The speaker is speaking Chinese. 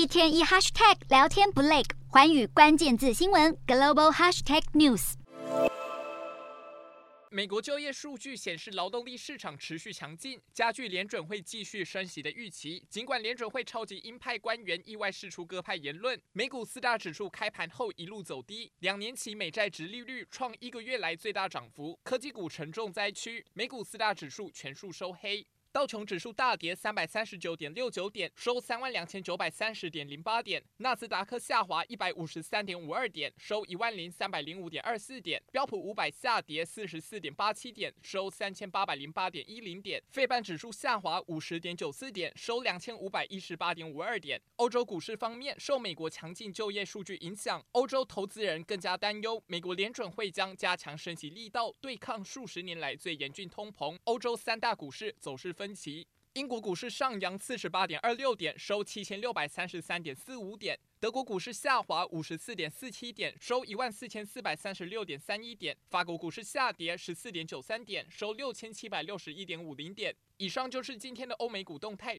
一天一 hashtag 聊天不累，环宇关键字新闻 global hashtag news。美国就业数据显示，劳动力市场持续强劲，加剧联准会继续升息的预期。尽管联准会超级鹰派官员意外释出鸽派言论，美股四大指数开盘后一路走低，两年期美债殖利率创一个月来最大涨幅，科技股沉重灾区，美股四大指数全数收黑。道琼指数大跌三百三十九点六九点，收三万两千九百三十点零八点；纳斯达克下滑一百五十三点五二点，收一万零三百零五点二四点；标普五百下跌四十四点八七点，收三千八百零八点一零点；费半指数下滑五十点九四点，收两千五百一十八点五二点。欧洲股市方面，受美国强劲就业数据影响，欧洲投资人更加担忧美国联准会将加强升息力道，对抗数十年来最严峻通膨。欧洲三大股市走势分歧，英国股市上扬四十八点二六点，收七千六百三十三点四五点；德国股市下滑五十四点四七点，收一万四千四百三十六点三一点；法国股市下跌十四点九三点，收六千七百六十一点五零点。以上就是今天的欧美股动态。